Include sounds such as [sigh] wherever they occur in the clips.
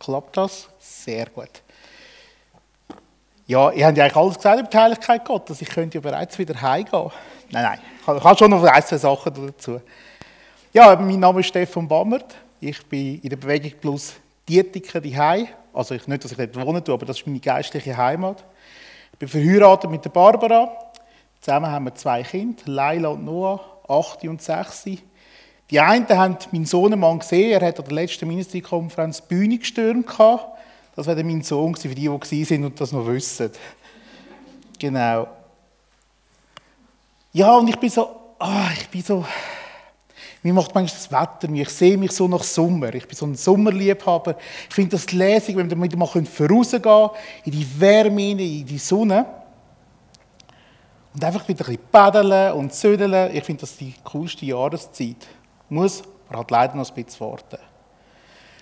Klappt das? Sehr gut. Ja, ihr habt ja eigentlich alles gesagt über die Heiligkeit Gottes. Ich könnte ja bereits wieder heimgehen. Nein, nein, ich habe schon noch ein, zwei Sachen dazu. Ja, mein Name ist Stefan Bammert. Ich bin in der Bewegung Plus Dietiker Hai. Also ich, nicht, dass ich dort wohnen tue, aber das ist meine geistliche Heimat. Ich bin verheiratet mit der Barbara. Zusammen haben wir zwei Kinder, Laila und Noah, 8 und 6. Die einen haben meinen Sohnemann gesehen, er hat an der letzten Ministry-Konferenz Bühne gestürmt. Das war mein Sohn, für die, die waren und das noch wissen. Genau. Ja, und ich bin so, ah, ich bin so, mir macht manchmal das Wetter, ich sehe mich so nach Sommer. Ich bin so ein Sommerliebhaber. Ich finde das lässig, wenn wir mal vorausgehen können, in die Wärme, in die Sonne. Und einfach wieder ein bisschen paddeln und zödeln. Ich finde das die coolste Jahreszeit. Muss aber halt leider noch ein bisschen warten.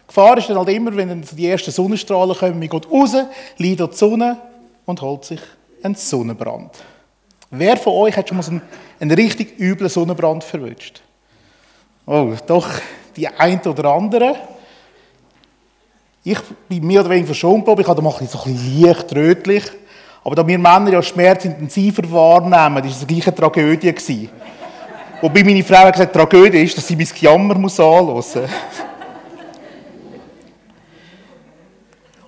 Die Gefahr ist dann halt immer, wenn dann die ersten Sonnenstrahlen kommen, man geht raus, liegt in die Sonne und holt sich einen Sonnenbrand. Wer von euch hat schon mal so einen, einen richtig üblen Sonnenbrand verwünscht? Oh, doch die ein oder andere. Ich bin mehr oder weniger verschont, ich habe da mal so ein bisschen leicht rötlich. Aber da wir Männer ja Schmerz intensiver wahrnehmen, war es die gleiche Tragödie. Gewesen. Wobei meine Frau hat gesagt, Tragödie ist, dass sie mein Jammer muss anhören muss.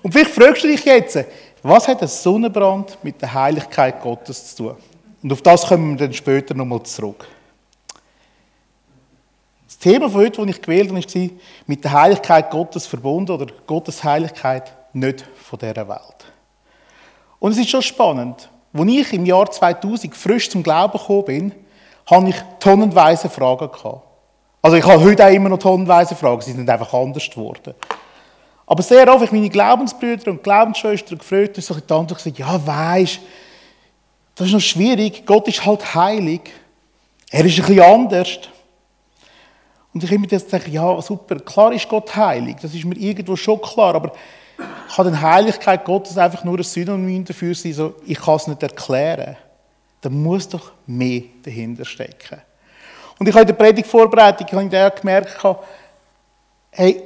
Und vielleicht fragst du dich jetzt, was hat ein Sonnenbrand mit der Heiligkeit Gottes zu tun? Und auf das kommen wir dann später nochmal zurück. Das Thema von heute, das ich gewählt habe, war mit der Heiligkeit Gottes verbunden oder Gottes Heiligkeit nicht von dieser Welt. Und es ist schon spannend. Als ich im Jahr 2000 frisch zum Glauben gekommen bin, hatte ich tonnenweise Fragen gehabt. Also ich habe heute auch immer noch tonnenweise Fragen, sie sind einfach anders geworden. Aber sehr oft habe ich meine Glaubensbrüder und Glaubensschwestern gefragt und so die Antwort gesagt, ja weisst, das ist noch schwierig, Gott ist halt heilig. Er ist ein bisschen anders. Und ich immer denke, ja super, klar ist Gott heilig, das ist mir irgendwo schon klar, aber kann die Heiligkeit Gottes einfach nur ein Synonym dafür sein, so, ich kann es nicht erklären. Da muss doch mehr dahinter stecken. Und ich habe in der Predigtvorbereitung habe ich gemerkt, hey,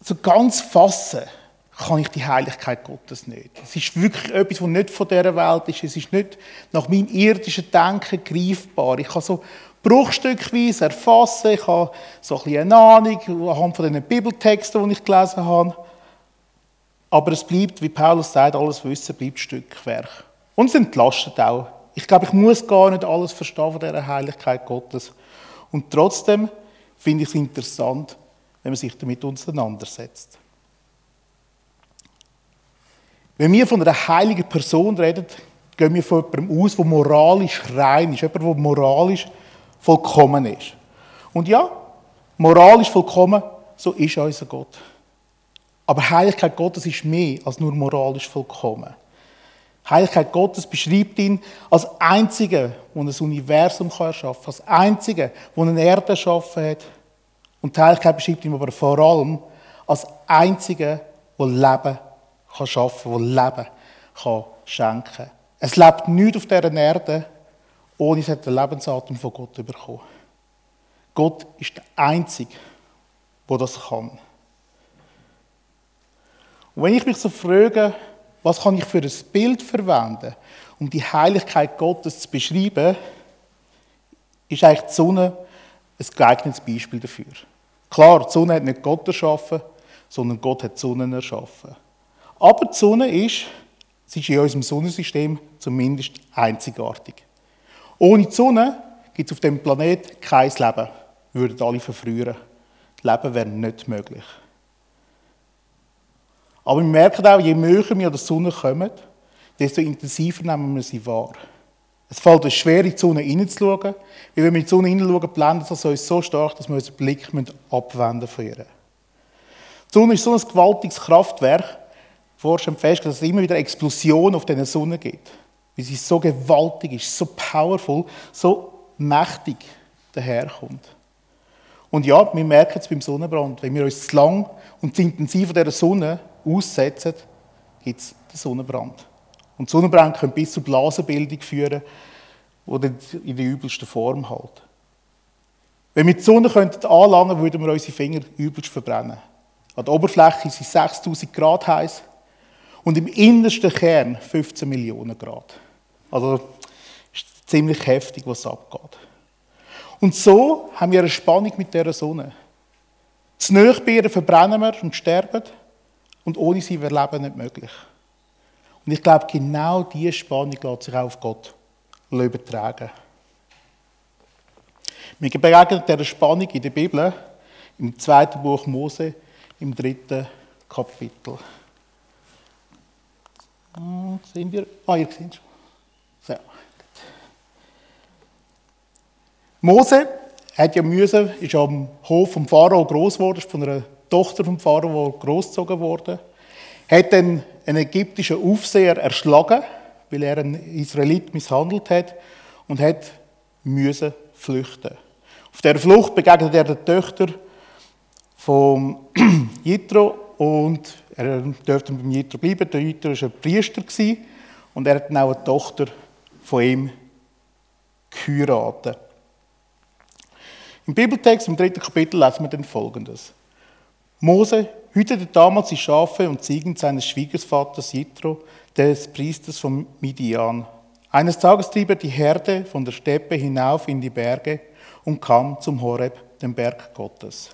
so ganz fassen kann ich die Heiligkeit Gottes nicht. Es ist wirklich etwas, was nicht von dieser Welt ist. Es ist nicht nach meinem irdischen Denken greifbar. Ich kann so bruchstückweise erfassen, ich habe so ein bisschen eine Ahnung anhand von den Bibeltexten, die ich gelesen habe. Aber es bleibt, wie Paulus sagt, alles Wissen bleibt Stückwerk. Und es entlastet auch. Ich glaube, ich muss gar nicht alles verstehen von dieser Heiligkeit Gottes. Und trotzdem finde ich es interessant, wenn man sich damit auseinandersetzt. Wenn wir von einer heiligen Person reden, gehen wir von jemandem aus, der moralisch rein ist, jemand, der moralisch vollkommen ist. Und ja, moralisch vollkommen, so ist unser Gott. Aber Heiligkeit Gottes ist mehr als nur moralisch vollkommen. Heiligkeit Gottes beschreibt ihn als Einziger, der ein Universum erschaffen kann, als Einziger, der eine Erde erschaffen hat. Und die Heiligkeit beschreibt ihn aber vor allem als Einziger, der Leben kann schaffen kann, der Leben kann schenken kann. Es lebt nichts auf dieser Erde, ohne es den Lebensatem von Gott bekommen. Gott ist der Einzige, der das kann. Und wenn ich mich so frage, was kann ich für ein Bild verwenden, um die Heiligkeit Gottes zu beschreiben, ist eigentlich die Sonne ein geeignetes Beispiel dafür. Klar, die Sonne hat nicht Gott erschaffen, sondern Gott hat die Sonne erschaffen. Aber die Sonne ist, sie ist in unserem Sonnensystem zumindest einzigartig. Ohne die Sonne gibt es auf dem Planeten kein Leben. Würden alle verfrühen. Leben wäre nicht möglich. Aber wir merken auch, je näher wir an die Sonne kommen, desto intensiver nehmen wir sie wahr. Es fällt uns schwer, in die Sonne hineinzuschauen, weil wenn wir in die Sonne hineinschauen, blendet es uns so stark, dass wir unseren Blick abwenden von ihr. Die Sonne ist so ein gewaltiges Kraftwerk. Forscher festgestellt, dass es immer wieder Explosionen auf dieser Sonne gibt. Weil sie so gewaltig ist, so powerful, so mächtig daherkommt. Und ja, wir merken es beim Sonnenbrand. Wenn wir uns zu lang und zu intensiv von dieser Sonne aussetzen, gibt es den Sonnenbrand. Und Sonnenbrand können bis zur Blasenbildung führen, oder in der übelsten Form halt. Wenn wir die Sonne könnten anlangen, würden wir unsere Finger übelst verbrennen. An der Oberfläche sind es 6000 Grad heiß und im innersten Kern 15 Millionen Grad. Also ist ziemlich heftig, was abgeht. Und so haben wir eine Spannung mit dieser Sonne. Zu nahe verbrennen wir und sterben und ohne sie wäre Leben nicht möglich. Und ich glaube, genau diese Spannung lässt sich auch auf Gott übertragen. Wir begegnen dieser Spannung in der Bibel im zweiten Buch Mose, im dritten Kapitel. Und sind wir? Ah, ihr seht schon. So. Mose hat ja müssen, ist am Hof vom Pharao groß geworden, ist von einer Tochter vom Pharao großgezogen worden, hat dann einen ägyptischen Aufseher erschlagen, weil er einen Israelit misshandelt hat und hat müssen flüchten. Auf der Flucht begegnet er den Töchtern von [clears throat] Jitro und er durfte beim Jitro bleiben. Der Jitro war ein Priester und er hat dann auch eine Tochter von ihm geheiratet. Im Bibeltext, im dritten Kapitel, lesen wir dann folgendes. Mose hütete damals die Schafe und Ziegen seines Schwiegervaters Jitro, des Priesters von Midian. Eines Tages trieb er die Herde von der Steppe hinauf in die Berge und kam zum Horeb, dem Berg Gottes.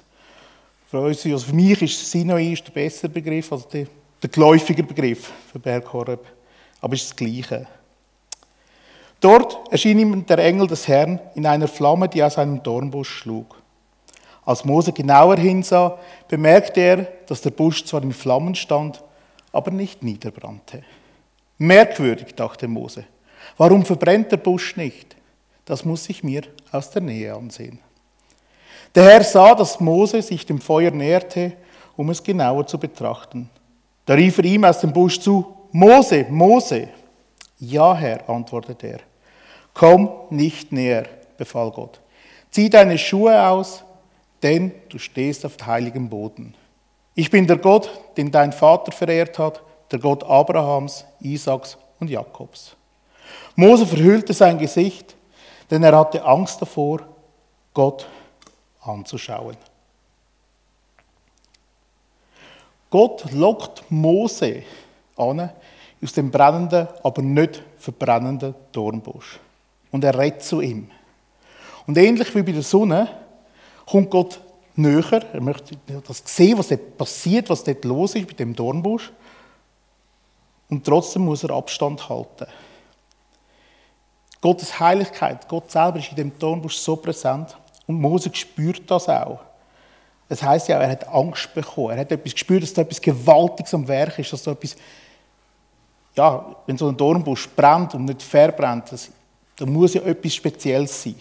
Für, uns, also für mich ist Sinai der bessere Begriff, also der, der geläufige Begriff für Berg Horeb. Aber es ist das Gleiche. Dort erschien ihm der Engel des Herrn in einer Flamme, die aus einem Dornbusch schlug. Als Mose genauer hinsah, bemerkte er, dass der Busch zwar in Flammen stand, aber nicht niederbrannte. Merkwürdig, dachte Mose. Warum verbrennt der Busch nicht? Das muss ich mir aus der Nähe ansehen. Der Herr sah, dass Mose sich dem Feuer näherte, um es genauer zu betrachten. Da rief er ihm aus dem Busch zu, Mose, Mose. Ja, Herr, antwortete er. Komm nicht näher, befahl Gott. Zieh deine Schuhe aus, denn du stehst auf heiligem Boden. Ich bin der Gott, den dein Vater verehrt hat, der Gott Abrahams, Isaaks und Jakobs. Mose verhüllte sein Gesicht, denn er hatte Angst davor, Gott anzuschauen. Gott lockt Mose an aus dem brennenden, aber nicht verbrennenden Dornbusch. Und er redet zu ihm. Und ähnlich wie bei der Sonne kommt Gott näher. Er möchte das sehen, was dort passiert, was dort los ist mit dem Dornbusch. Und trotzdem muss er Abstand halten. Gottes Heiligkeit, Gott selber ist in dem Dornbusch so präsent. Und Mose spürt das auch. Das heißt ja, er hat Angst bekommen. Er hat etwas gespürt, dass da etwas Gewaltiges am Werk ist, dass da etwas, ja, wenn so ein Dornbusch brennt und nicht verbrennt, das, da muss ja etwas Spezielles sein.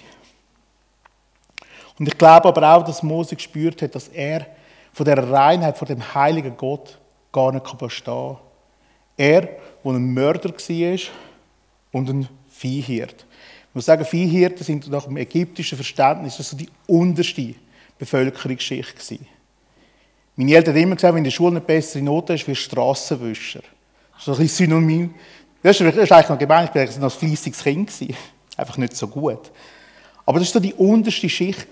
Und ich glaube aber auch, dass Mose gespürt hat, dass er von der Reinheit, von dem heiligen Gott gar nicht bestehen kann. Er, der ein Mörder war und ein Viehhirt. Ich muss sagen, Viehhirten sind nach dem ägyptischen Verständnis das so die unterste Bevölkerungsschicht. Meine Eltern haben immer gesagt, wenn in der Schule eine bessere Note hast, wirst du Strassenwischer. Das ist ein bisschen synonym. Das ist eigentlich noch gemein, ich war ein fleissiges Kind. Einfach nicht so gut. Aber das war so die unterste Schicht.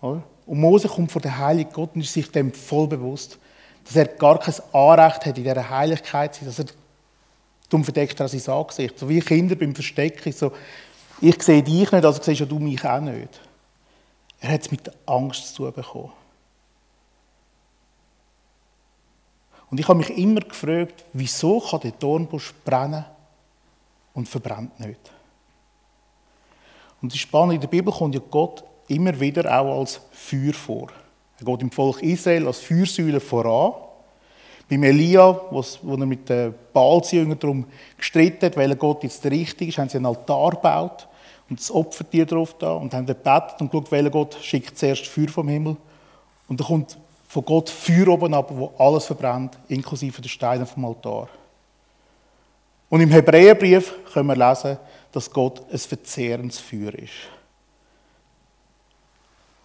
Und Mose kommt vor den Heiligen Gott und ist sich dem voll bewusst, dass er gar kein Anrecht hat in dieser Heiligkeit, dass er darum verdeckt er sein Angesicht. So wie Kinder beim Verstecken, so, ich sehe dich nicht, also siehst du mich auch nicht. Er hat es mit Angst zu bekommen. Und ich habe mich immer gefragt, wieso kann der Dornbusch brennen und verbrennt nicht? Und das Spannende in der Bibel kommt ja Gott immer wieder auch als Feuer vor. Er geht im Volk Israel als Feuersäule voran. Beim Elia, wo er mit den Baalsjüngern darum gestritten hat, weil Gott jetzt der Richtige ist, haben sie einen Altar gebaut und das Opfertier drauf da und haben gebetet und geschaut, welcher Gott schickt zuerst Feuer vom Himmel. Und da kommt von Gott Feuer oben ab, wo alles verbrennt, inklusive der Steine vom Altar. Und im Hebräerbrief können wir lesen, dass Gott ein verzehrendes Feuer ist.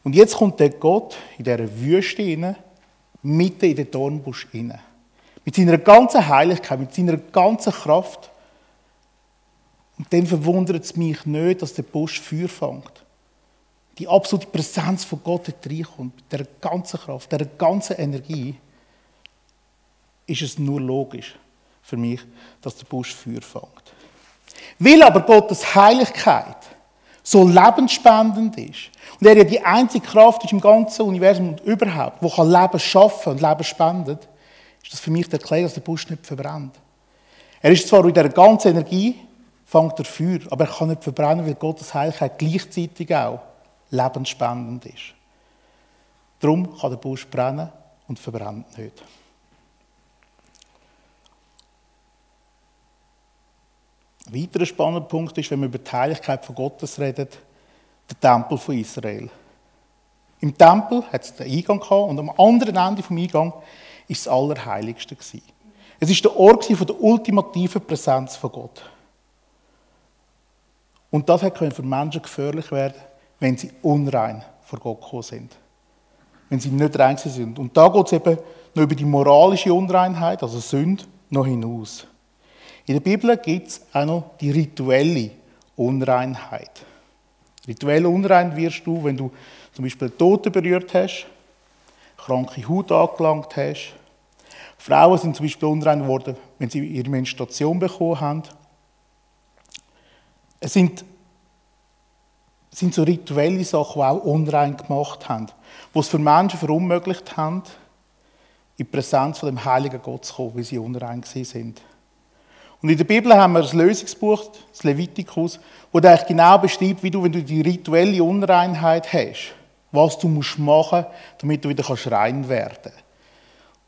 Und jetzt kommt der Gott in dieser Wüste rein, mitten in den Dornbusch rein. Mit seiner ganzen Heiligkeit, mit seiner ganzen Kraft. Und dann verwundert es mich nicht, dass der Busch Feuer fängt. die absolute Präsenz von Gott reinkommt, mit der ganzen Kraft, der ganzen Energie, ist es nur logisch für mich, dass der Busch Feuer fängt. Weil aber Gottes Heiligkeit so lebensspendend ist und er ja die einzige Kraft ist im ganzen Universum und überhaupt, wo kann Leben schaffen und Leben spendet, ist das für mich der Erklärung, dass der Busch nicht verbrennt. Er ist zwar in dieser ganzen Energie, fängt er Feuer, aber er kann nicht verbrennen, weil Gottes Heiligkeit gleichzeitig auch lebensspendend ist. Darum kann der Busch brennen und verbrennt nicht. Ein weiterer spannender Punkt ist, wenn wir über die Heiligkeit von Gottes reden, der Tempel von Israel. Im Tempel hat es den Eingang gehabt und am anderen Ende vom Eingang ist das Allerheiligste Es ist der Ort von der ultimativen Präsenz von Gott. Und das kann für Menschen gefährlich werden, wenn sie unrein vor Gott gekommen sind. Wenn sie nicht rein sind. Und da geht es eben noch über die moralische Unreinheit, also Sünde, noch hinaus. In der Bibel gibt es auch noch die rituelle Unreinheit. Rituell unrein wirst du, wenn du zum Beispiel Toten berührt hast, kranke Haut angelangt hast. Frauen sind zum Beispiel unrein geworden, wenn sie ihre Menstruation bekommen haben. Es sind, sind so rituelle Sachen, die auch unrein gemacht haben, die es für Menschen verunmöglicht haben, in die Präsenz von dem heiligen Gott zu kommen, weil sie unrein sind. Und in der Bibel haben wir das Lösungsbuch, das Levitikus, wo da eigentlich genau beschreibt, wie du, wenn du die rituelle Unreinheit hast, was du musst machen, damit du wieder kannst rein werden.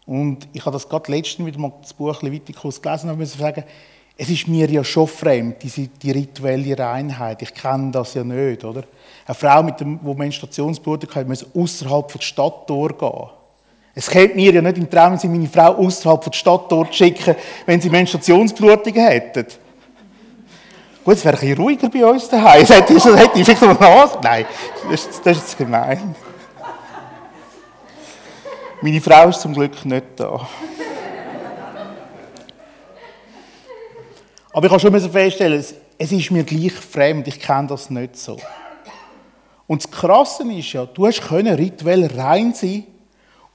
Und ich habe das gerade letztens wieder mal das Buch Levitikus gelesen und muss sagen, es ist mir ja schon fremd, diese, die rituelle Reinheit. Ich kenne das ja nicht, oder? Eine Frau, mit dem, die Menstruationsblut hat, muss außerhalb der Stadt durchgehen. Es käme mir ja nicht in Traum, sie meine Frau außerhalb der Stadt dort schicken, wenn sie Menstruationsblutungen hätten. Gut, es wäre ein bisschen ruhiger bei uns daheim. Das hätte ich, vielleicht noch Nase. Nein, das, das ist gemein. Meine Frau ist zum Glück nicht da. Aber ich kann schon feststellen, es ist mir gleich fremd, ich kenne das nicht so. Und das Krasse ist ja, du hast rituell rein sein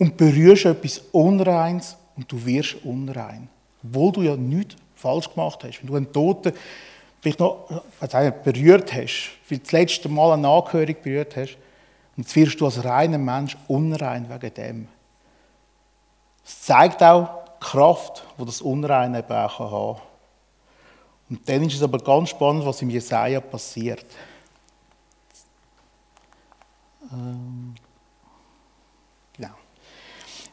und berührst etwas Unreins und du wirst unrein. Obwohl du ja nichts falsch gemacht hast. Wenn du einen Toten vielleicht noch also berührt hast, wie das letzte Mal eine Angehörige berührt hast, und jetzt wirst du als reiner Mensch unrein wegen dem. Es zeigt auch die Kraft, die das Unreine eben auch haben kann. Und dann ist es aber ganz spannend, was im Jesaja passiert. Ähm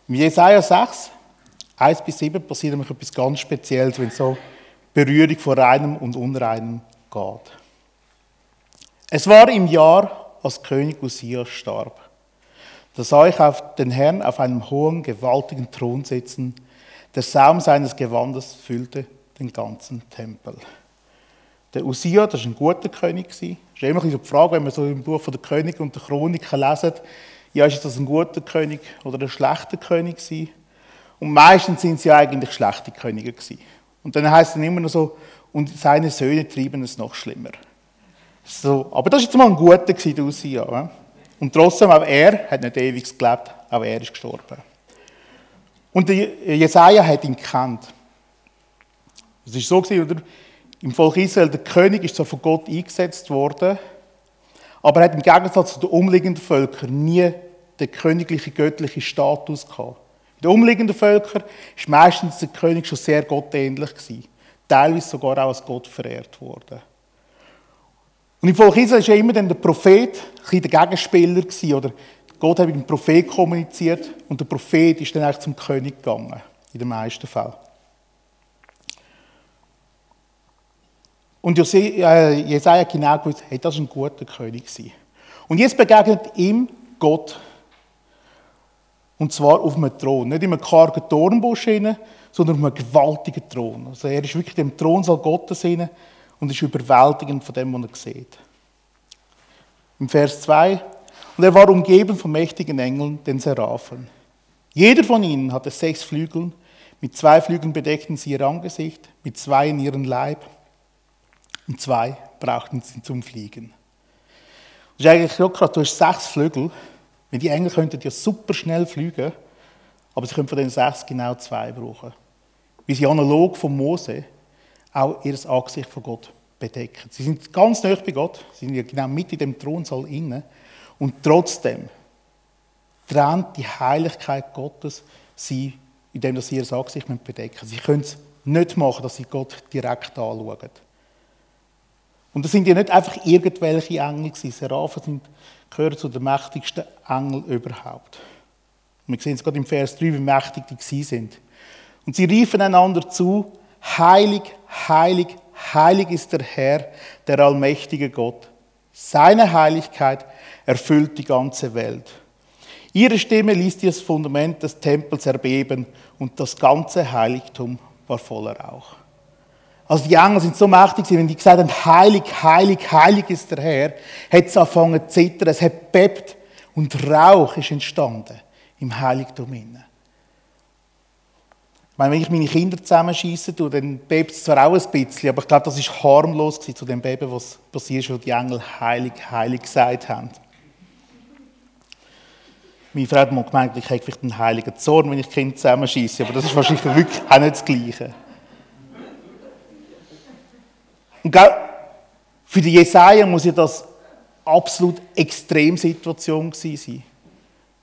im Jesaja 6, 1 bis 7 passiert nämlich etwas ganz Spezielles, wenn es so Berührung von Reinem und Unreinem geht. Es war im Jahr, als König Usia starb. Da sah ich auf den Herrn auf einem hohen, gewaltigen Thron sitzen. Der Saum seines Gewandes füllte den ganzen Tempel. Der Usia, das war ein guter König. Das ist immer die Frage, wenn man so im Buch von der König und der Chroniken lesen, ja, ist das ein guter König oder ein schlechter König gewesen? Und meistens sind sie eigentlich schlechte Könige gewesen. Und dann heißt es immer noch so, und seine Söhne trieben es noch schlimmer. So, aber das war jetzt mal ein guter gewesen, Usia. Und trotzdem, auch er hat nicht ewig gelebt, auch er ist gestorben. Und Jesaja hat ihn gekannt. Es ist so gewesen, oder? Im Volk Israel, der König ist zwar von Gott eingesetzt worden, aber er hat im Gegensatz zu den umliegenden Völkern nie den königlichen, göttlichen Status gehabt. In den umliegenden Völkern ist meistens der König schon sehr gottähnlich. Teilweise sogar auch als Gott verehrt worden. Und im Volk Israel war immer dann der Prophet ein der Gegenspieler oder Gott hat mit dem Prophet kommuniziert und der Prophet ist dann eigentlich zum König gegangen. In den meisten Fällen. Und äh, Jesaja genau gewusst, hey, das ist ein guter König. Und jetzt begegnet ihm Gott. Und zwar auf einem Thron. Nicht in einem kargen Dornbusch, sondern auf einem gewaltigen Thron. Also er ist wirklich im Thronsaal Gottes hinein und ist überwältigend von dem, was er sieht. Im Vers 2. Und er war umgeben von mächtigen Engeln, den Seraphen. Jeder von ihnen hatte sechs Flügel. Mit zwei Flügeln bedeckten sie ihr Angesicht, mit zwei in ihren Leib und zwei brauchten sie zum Fliegen. Das ist eigentlich so krass. Du hast sechs Flügel. Wenn die Engel könnten ja super schnell fliegen, aber sie können von den sechs genau zwei brauchen. Wie sie analog von Mose auch ihr Angesicht von Gott bedecken. Sie sind ganz nah bei Gott, sie sind ja genau mit in dem Thronsaal inne und trotzdem trennt die Heiligkeit Gottes sie, indem sie ihr Angesicht bedecken. Sie können es nicht machen, dass sie Gott direkt anschauen. Und das sind ja nicht einfach irgendwelche Engel gewesen. Seraphen sind, gehören zu den mächtigsten Engeln überhaupt. Und wir sehen es gerade im Vers 3, wie mächtig die sind. Und sie riefen einander zu, heilig, heilig, heilig ist der Herr, der allmächtige Gott. Seine Heiligkeit erfüllt die ganze Welt. Ihre Stimme ließ das Fundament des Tempels erbeben und das ganze Heiligtum war voller Rauch. Also die Engel sind so mächtig, wenn die gesagt haben, heilig, heilig, heilig ist der Herr, hat es angefangen zu zittern, es hat bebt und Rauch ist entstanden im Heiligtum inne. Ich meine, wenn ich meine Kinder zusammenschieße, dann bebt es zwar auch ein bisschen, aber ich glaube, das ist harmlos zu dem Beben, was passiert ist, wo die Engel heilig, heilig gesagt haben. Meine Frau hat mal gemeint, ich hätte vielleicht einen heiligen Zorn, wenn ich Kinder zusammenschieße, aber das ist wahrscheinlich wirklich auch nicht das Gleiche. Und für die Jesaja muss ja das absolut Extremsituation sein.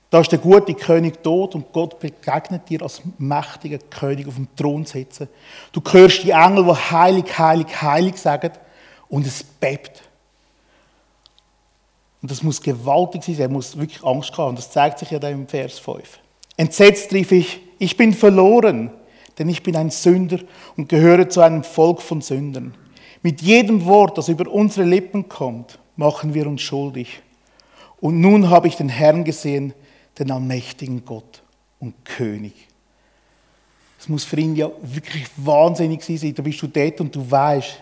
Da ist der gute König tot und Gott begegnet dir als mächtiger König auf dem Thron sitzen. Du hörst die Engel, die heilig, heilig, heilig sagen und es bebt. Und das muss gewaltig sein, er muss wirklich Angst haben. Das zeigt sich ja da im Vers 5. Entsetzt rief ich, ich bin verloren, denn ich bin ein Sünder und gehöre zu einem Volk von Sündern. Mit jedem Wort, das über unsere Lippen kommt, machen wir uns schuldig. Und nun habe ich den Herrn gesehen, den allmächtigen Gott und König. Es muss für ihn ja wirklich wahnsinnig sein. Da bist du dort und du weißt,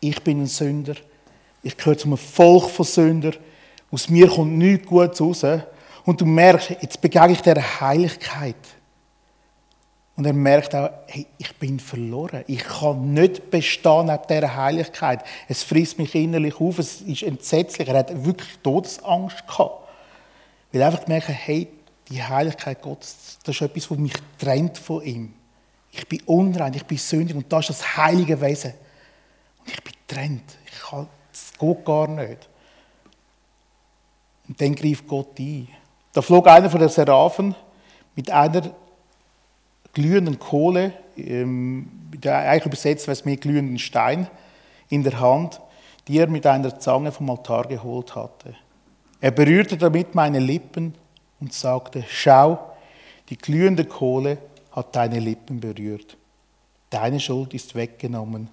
ich bin ein Sünder. Ich gehöre zu einem Volk von Sündern. Aus mir kommt nichts Gutes raus. Und du merkst, jetzt begegne ich der Heiligkeit. Und er merkt auch, hey, ich bin verloren. Ich kann nicht bestehen neben dieser Heiligkeit. Es frisst mich innerlich auf. Es ist entsetzlich. Er hat wirklich Todesangst gehabt. Weil er einfach merkt, hey, die Heiligkeit Gottes, das ist etwas, was mich trennt von ihm. Ich bin unrein, ich bin sündig und das ist das heilige Wesen. Und ich bin trennt. Ich kann, das geht gar nicht. Und dann greift Gott ein. Da flog einer von den Seraphen mit einer glühenden Kohle, ähm, eigentlich übersetzt es mehr glühenden Stein, in der Hand, die er mit einer Zange vom Altar geholt hatte. Er berührte damit meine Lippen und sagte, schau, die glühende Kohle hat deine Lippen berührt. Deine Schuld ist weggenommen,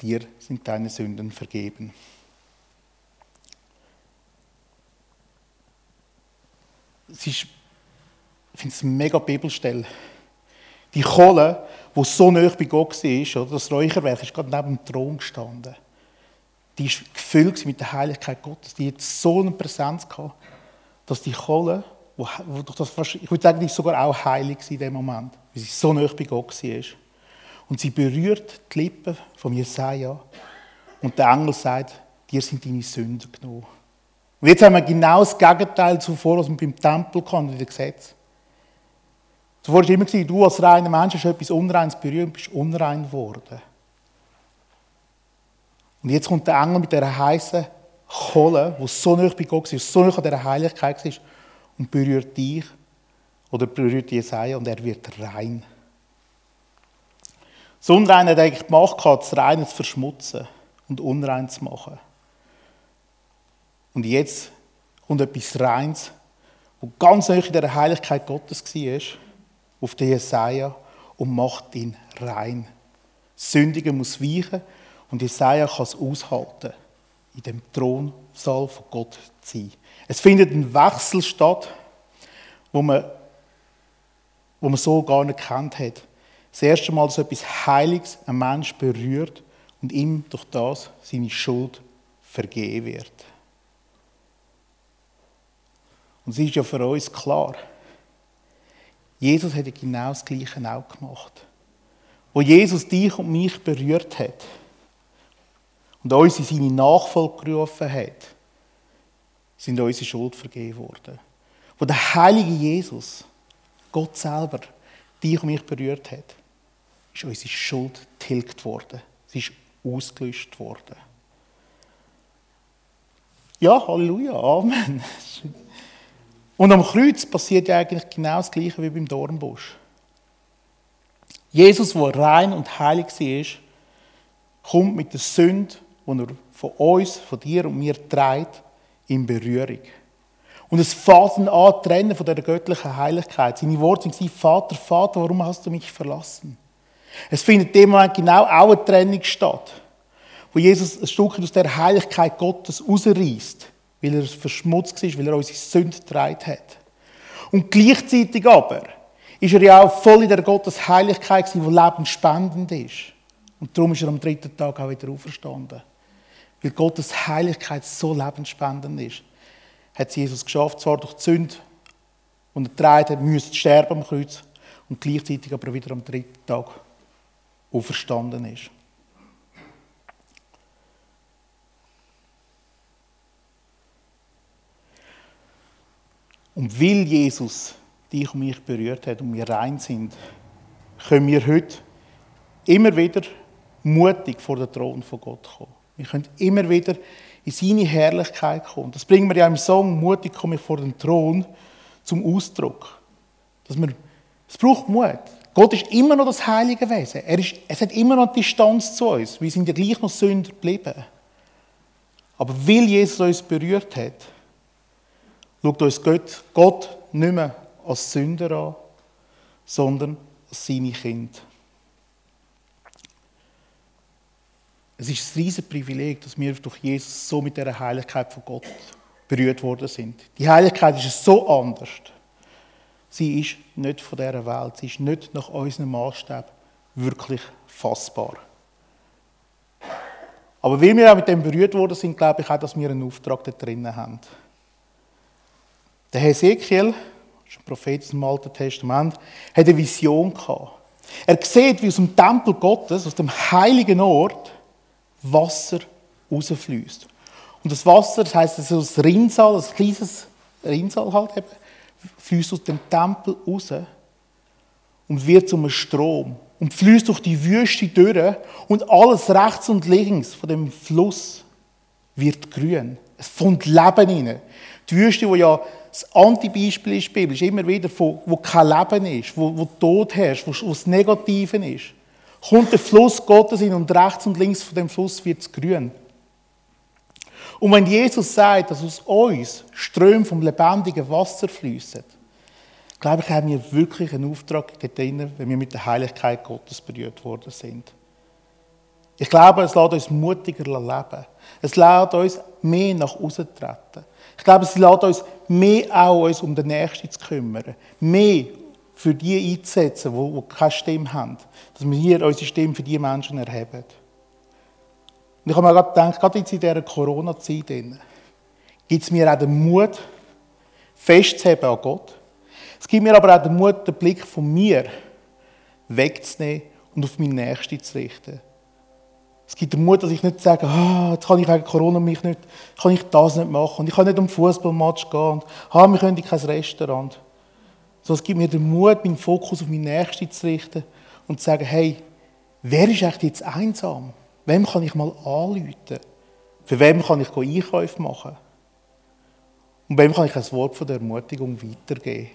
dir sind deine Sünden vergeben. Es ist, ich finde es eine mega Bibelstelle. Die Kohle, die so nah bei Gott war, oder das Räucherwerk, ist gerade neben dem Thron gestanden. Die war gefüllt mit der Heiligkeit Gottes. Die hat so eine Präsenz gehabt, dass die Kohle, wo, wo das fast, ich würde sagen, die ist sogar auch heilig in dem Moment, weil sie so nah bei Gott war. Und sie berührt die Lippen von Jesaja. Und der Engel sagt, dir sind deine Sünden genommen. Und jetzt haben wir genau das Gegenteil zuvor, was wir beim Tempel hatten, in dem Gesetz. Zuvor war immer, du als reiner Mensch hast etwas Unreines berührt und bist unrein geworden. Und jetzt kommt der Engel mit dieser heißen Kohle, die so nah bei Gott ist, so nah an dieser Heiligkeit ist, und berührt dich oder berührt Jesaja und er wird rein. Das Unreine hat eigentlich die Macht gehabt, das Reine zu verschmutzen und unrein zu machen. Und jetzt kommt etwas Reins, wo ganz nahe in der Heiligkeit Gottes war, auf den Jesaja und macht ihn rein. Sündige muss weichen und Jesaja kann es aushalten, in dem Thronsaal von Gott zu sein. Es findet ein Wechsel statt, wo man, wo man so gar nicht kennt hat. Das erste Mal, dass etwas Heiliges ein Mensch berührt und ihm durch das seine Schuld vergeben wird. Und es ist ja für uns klar, Jesus hätte genau das Gleiche auch gemacht. Wo Jesus dich und mich berührt hat und uns in seine Nachfolge gerufen hat, sind unsere Schuld vergeben worden. Wo der heilige Jesus, Gott selber, dich und mich berührt hat, ist unsere Schuld tilgt worden. Sie ist ausgelöscht worden. Ja, Halleluja, Amen. Und am Kreuz passiert ja eigentlich genau das Gleiche wie beim Dornbusch. Jesus, der rein und heilig war, kommt mit der Sünde, die er von uns, von dir und mir trägt, in Berührung. Und es fängt ihn an, trennen von dieser göttlichen Heiligkeit. Seine Worte sind, Vater, Vater, warum hast du mich verlassen? Es findet in dem Moment genau auch eine Trennung statt, wo Jesus ein Stück aus der Heiligkeit Gottes rausreißt, weil er verschmutzt ist, weil er unsere Sünde getragen hat. Und gleichzeitig aber ist er ja auch voll in der Gottes Heiligkeit, die lebensspendend ist. Und darum ist er am dritten Tag auch wieder auferstanden. Weil Gottes Heiligkeit so lebensspendend ist, hat es Jesus geschafft, zwar durch die Sünde, und er getragen hat, müsste sterben am Kreuz und gleichzeitig aber wieder am dritten Tag auferstanden ist. Und weil Jesus dich und mich berührt hat und wir rein sind, können wir heute immer wieder mutig vor den Thron von Gott kommen. Wir können immer wieder in seine Herrlichkeit kommen. Das bringen wir ja im Song «Mutig komme ich vor den Thron» zum Ausdruck. Dass wir, es braucht Mut. Gott ist immer noch das heilige Wesen. Er ist, es hat immer noch Distanz zu uns. Wir sind ja gleich noch Sünder geblieben. Aber weil Jesus uns berührt hat, schaut uns Gott, Gott nicht mehr als Sünder an, sondern als seine Kinder. Es ist ein riesiges Privileg, dass wir durch Jesus so mit der Heiligkeit von Gott berührt worden sind. Die Heiligkeit ist so anders. Sie ist nicht von dieser Welt. Sie ist nicht nach unserem Maßstab wirklich fassbar. Aber weil wir auch mit dem berührt worden sind, glaube ich auch, dass wir einen Auftrag da drinnen haben. Der Hesekiel, das ist ein Prophet im Alten Testament, hat eine Vision gehabt. Er sieht, wie aus dem Tempel Gottes, aus dem heiligen Ort, Wasser rausfließt. Und das Wasser, das heisst, es ist ein Rinnsal, ein kleines Rinnsal halt eben, fließt aus dem Tempel raus und wird zum Strom und fließt durch die Wüste durch und alles rechts und links von dem Fluss wird grün. Es kommt Leben rein. Die Wüste, wo ja das Antibeispiel ist, biblisch, immer wieder, wo, wo kein Leben ist, wo, wo Tod herrscht, wo, wo das Negative ist kommt der Fluss Gottes hin und rechts und links von dem Fluss wird es grün. Und wenn Jesus sagt, dass aus uns Ströme vom lebendigen Wasser fließen, glaube ich, haben wir wirklich einen Auftrag drin, wenn wir mit der Heiligkeit Gottes berührt worden sind. Ich glaube, es lässt uns mutiger leben. Es lässt uns mehr nach außen treten. Ich glaube, es lässt uns mehr auch uns um den Nächsten zu kümmern. Mehr für die einzusetzen, die, die keine Stimme haben. Dass wir hier unsere Stimme für die Menschen erheben. Und ich habe mir gerade gedacht, gerade jetzt in dieser Corona-Zeit gibt es mir auch den Mut, festzuheben an Gott. Es gibt mir aber auch den Mut, den Blick von mir wegzunehmen und auf meinen Nächsten zu richten. Es gibt den Mut, dass ich nicht sage, ah, jetzt kann ich wegen Corona mich nicht, kann ich das nicht machen und ich kann nicht um Fußballmatch gehen und ah, wir können in kein Restaurant. So, es gibt mir den Mut, meinen Fokus auf meine Nächste zu richten und zu sagen, hey, wer ist eigentlich jetzt einsam? Wem kann ich mal anrufen? Für wem kann ich Einkäufe machen? Und wem kann ich ein Wort von der Ermutigung weitergeben?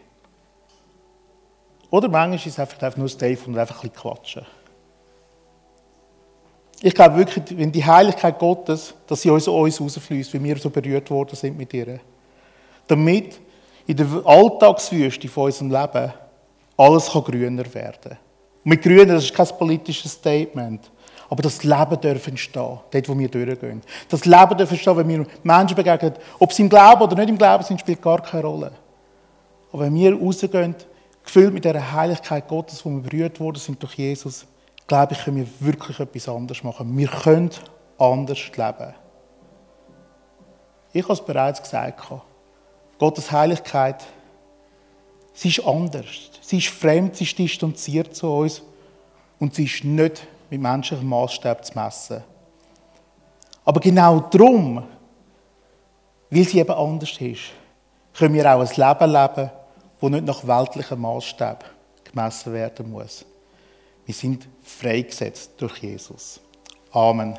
Oder manchmal ist es einfach nur das Telefon und einfach ein bisschen quatschen. Ich glaube wirklich, wenn die Heiligkeit Gottes, dass sie uns, uns rausfließt, wie wir so berührt worden sind mit ihr, damit in der Alltagswüste von unserem Leben alles kann grüner werden. Und mit grüner, das ist kein politisches Statement. Aber das Leben darf entstehen, dort, wo wir durchgehen. Das Leben darf entstehen, wenn wir Menschen begegnen. Ob sie im Glauben oder nicht im Glauben sind, spielt gar keine Rolle. Aber wenn wir rausgehen, gefüllt mit der Heiligkeit Gottes, wo wir berührt worden sind durch Jesus, glaube ich, können wir wirklich etwas anderes machen. Wir können anders leben. Ich habe es bereits gesagt. Gottes Heiligkeit, sie ist anders. Sie ist fremd, sie ist distanziert zu uns und sie ist nicht mit menschlichem Maßstab zu messen. Aber genau darum, weil sie eben anders ist, können wir auch ein Leben leben, das nicht nach weltlichem Maßstab gemessen werden muss. Wir sind freigesetzt durch Jesus. Amen.